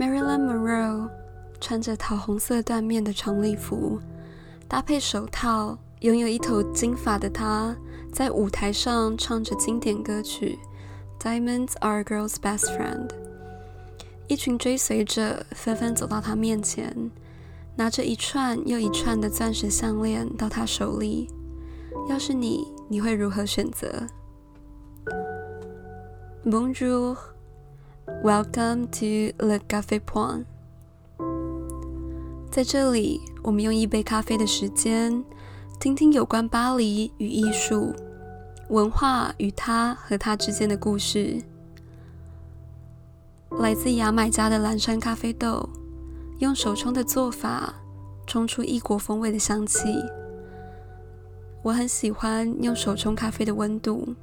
Marilyn Monroe 穿着桃红色缎面的长礼服，搭配手套，拥有一头金发的她，在舞台上唱着经典歌曲《Diamonds Are a Girl's Best Friend》。一群追随者纷纷走到她面前，拿着一串又一串的钻石项链到她手里。要是你，你会如何选择？Bonjour。Welcome to Le Café Point。在这里，我们用一杯咖啡的时间，听听有关巴黎与艺术、文化与它和它之间的故事。来自牙买加的蓝山咖啡豆，用手冲的做法冲出异国风味的香气。我很喜欢用手冲咖啡的温度。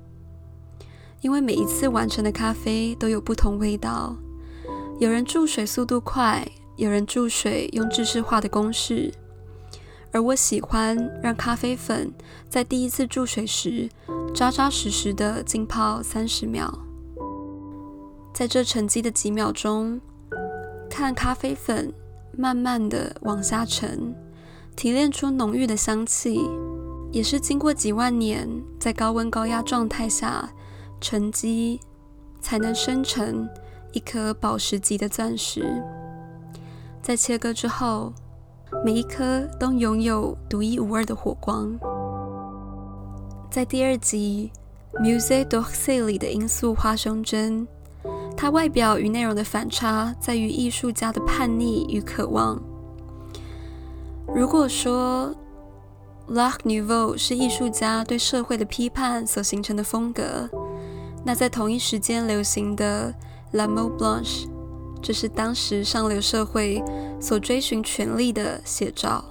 因为每一次完成的咖啡都有不同味道，有人注水速度快，有人注水用制式化的公式，而我喜欢让咖啡粉在第一次注水时扎扎实实的浸泡三十秒，在这沉积的几秒钟，看咖啡粉慢慢的往下沉，提炼出浓郁的香气，也是经过几万年在高温高压状态下。沉积才能生成一颗宝石级的钻石。在切割之后，每一颗都拥有独一无二的火光。在第二集《Musée d'Orsay》里的罂粟花胸针，它外表与内容的反差在于艺术家的叛逆与渴望。如果说 L'Art Nouveau 是艺术家对社会的批判所形成的风格，那在同一时间流行的 La m o d Blanche，这是当时上流社会所追寻权力的写照。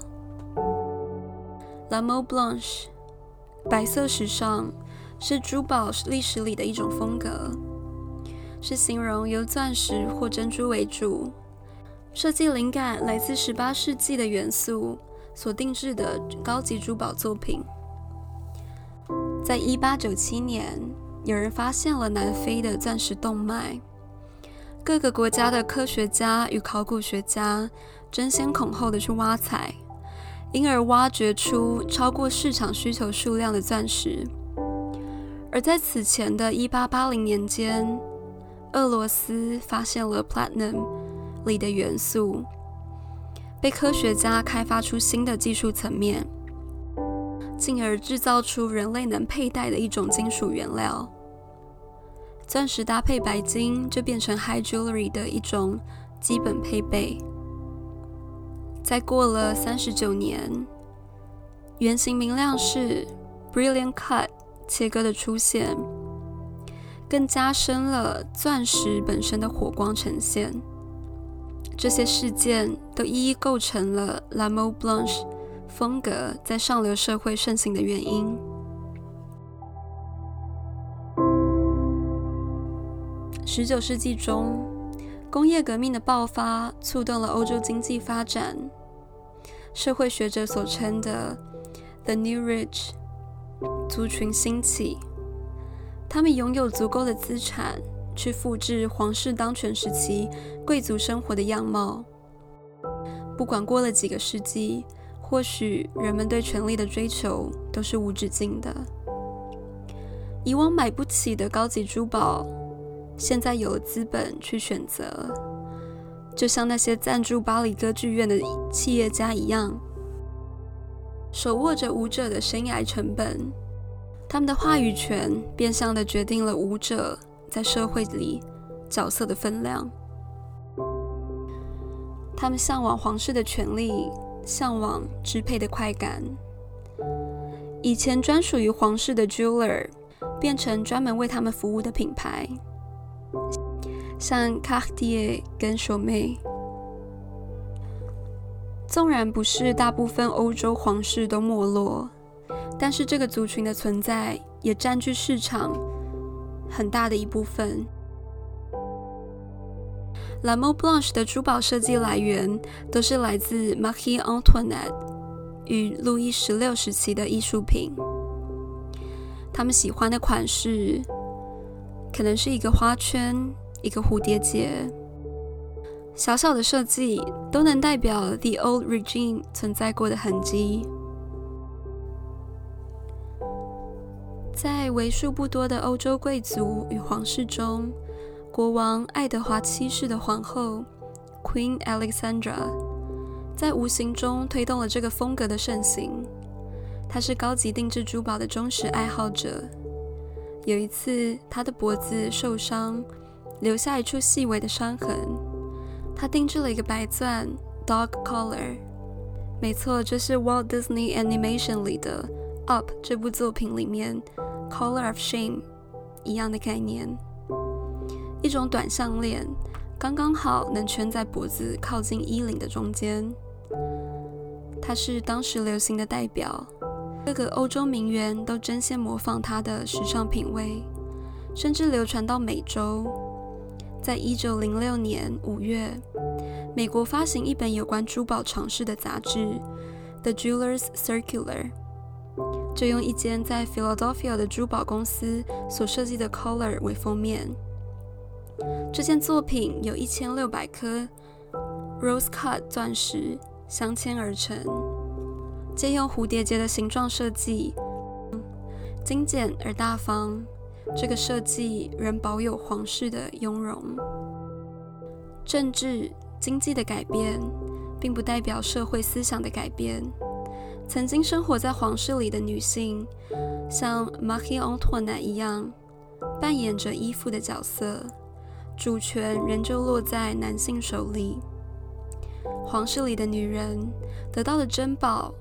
La m o d Blanche，白色时尚，是珠宝历史里的一种风格，是形容由钻石或珍珠为主，设计灵感来自18世纪的元素所定制的高级珠宝作品。在1897年。有人发现了南非的钻石动脉，各个国家的科学家与考古学家争先恐后的去挖采，因而挖掘出超过市场需求数量的钻石。而在此前的一八八零年间，俄罗斯发现了 platinum 里的元素，被科学家开发出新的技术层面，进而制造出人类能佩戴的一种金属原料。钻石搭配白金就变成 high jewelry 的一种基本配备。再过了三十九年，圆形明亮式 brilliant cut 切割的出现，更加深了钻石本身的火光呈现。这些事件都一一构成了 La m o Blanche 风格在上流社会盛行的原因。十九世纪中，工业革命的爆发促动了欧洲经济发展。社会学者所称的 “the new rich” 族群兴起，他们拥有足够的资产去复制皇室当权时期贵族生活的样貌。不管过了几个世纪，或许人们对权力的追求都是无止境的。以往买不起的高级珠宝。现在有了资本去选择，就像那些赞助巴黎歌剧院的企业家一样，手握着舞者的生涯成本，他们的话语权变相的决定了舞者在社会里角色的分量。他们向往皇室的权利，向往支配的快感。以前专属于皇室的 jeweler 变成专门为他们服务的品牌。像卡地亚跟索妹，纵然不是大部分欧洲皇室都没落，但是这个族群的存在也占据市场很大的一部分。Lamo Blanche 的珠宝设计来源都是来自 Marie Antoinette 与路易十六时期的艺术品，他们喜欢的款式。可能是一个花圈，一个蝴蝶结，小小的设计都能代表 the old regime 存在过的痕迹。在为数不多的欧洲贵族与皇室中，国王爱德华七世的皇后 Queen Alexandra 在无形中推动了这个风格的盛行。她是高级定制珠宝的忠实爱好者。有一次，她的脖子受伤，留下一处细微的伤痕。她定制了一个白钻 dog collar。没错，这是 Walt Disney Animation 里的《Up》这部作品里面。Color of shame，一样的概念，一种短项链，刚刚好能圈在脖子靠近衣领的中间。它是当时流行的代表，各个欧洲名媛都争先模仿它的时尚品味，甚至流传到美洲。在一九零六年五月，美国发行一本有关珠宝尝试的杂志《The Jewelers Circular》。就用一间在 Philadelphia 的珠宝公司所设计的 collar 为封面。这件作品有一千六百颗 rose cut 钻石镶嵌而成，借用蝴蝶结的形状设计，精简而大方。这个设计仍保有皇室的雍容。政治经济的改变，并不代表社会思想的改变。曾经生活在皇室里的女性，像 Marie Antoinette 一样，扮演着依附的角色，主权仍旧落在男性手里。皇室里的女人得到的珍宝，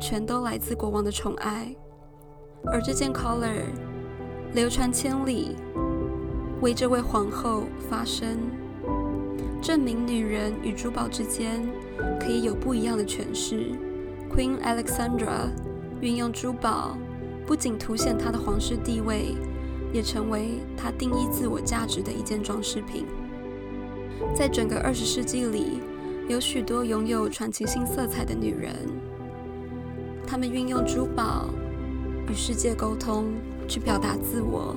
全都来自国王的宠爱。而这件 collar 流传千里，为这位皇后发声，证明女人与珠宝之间可以有不一样的诠释。Queen Alexandra 运用珠宝，不仅凸显她的皇室地位，也成为她定义自我价值的一件装饰品。在整个二十世纪里，有许多拥有传奇性色彩的女人，她们运用珠宝与世界沟通，去表达自我。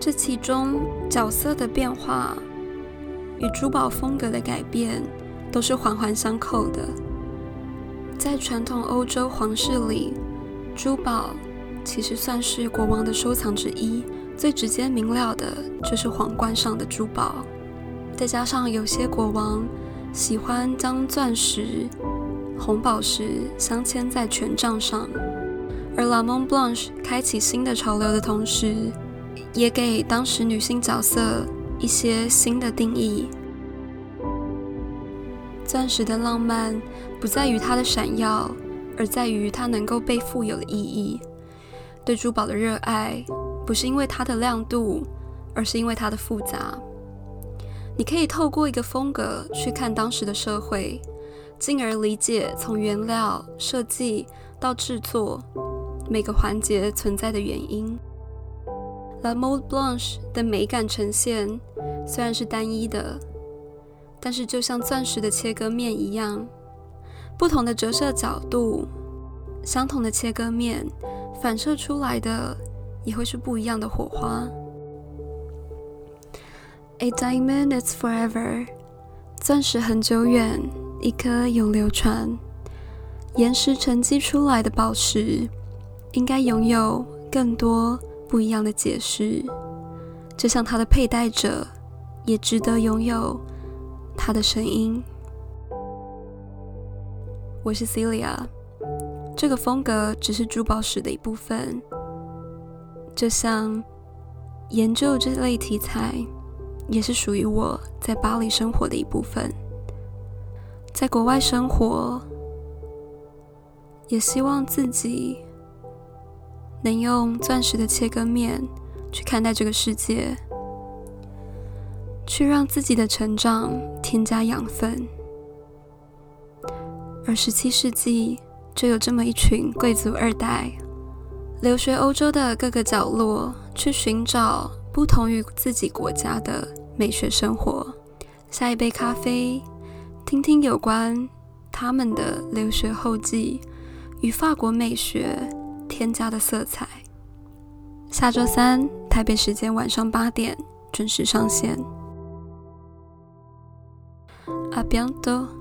这其中角色的变化与珠宝风格的改变，都是环环相扣的。在传统欧洲皇室里，珠宝其实算是国王的收藏之一。最直接明了的就是皇冠上的珠宝，再加上有些国王喜欢将钻石、红宝石镶嵌在权杖上。而 La m o n Blanche 开启新的潮流的同时，也给当时女性角色一些新的定义。钻石的浪漫不在于它的闪耀，而在于它能够被富有的意义。对珠宝的热爱不是因为它的亮度，而是因为它的复杂。你可以透过一个风格去看当时的社会，进而理解从原料设计到制作每个环节存在的原因。La Mode Blanche 的美感呈现虽然是单一的。但是，就像钻石的切割面一样，不同的折射角度，相同的切割面，反射出来的也会是不一样的火花。A diamond is forever，钻石很久远，一颗永流传。岩石沉积出来的宝石，应该拥有更多不一样的解释。就像它的佩戴者，也值得拥有。他的声音，我是 Celia。这个风格只是珠宝史的一部分，就像研究这类题材，也是属于我在巴黎生活的一部分。在国外生活，也希望自己能用钻石的切割面去看待这个世界。去让自己的成长添加养分。而十七世纪就有这么一群贵族二代，留学欧洲的各个角落，去寻找不同于自己国家的美学生活。下一杯咖啡，听听有关他们的留学后记与法国美学添加的色彩。下周三台北时间晚上八点准时上线。A bientôt.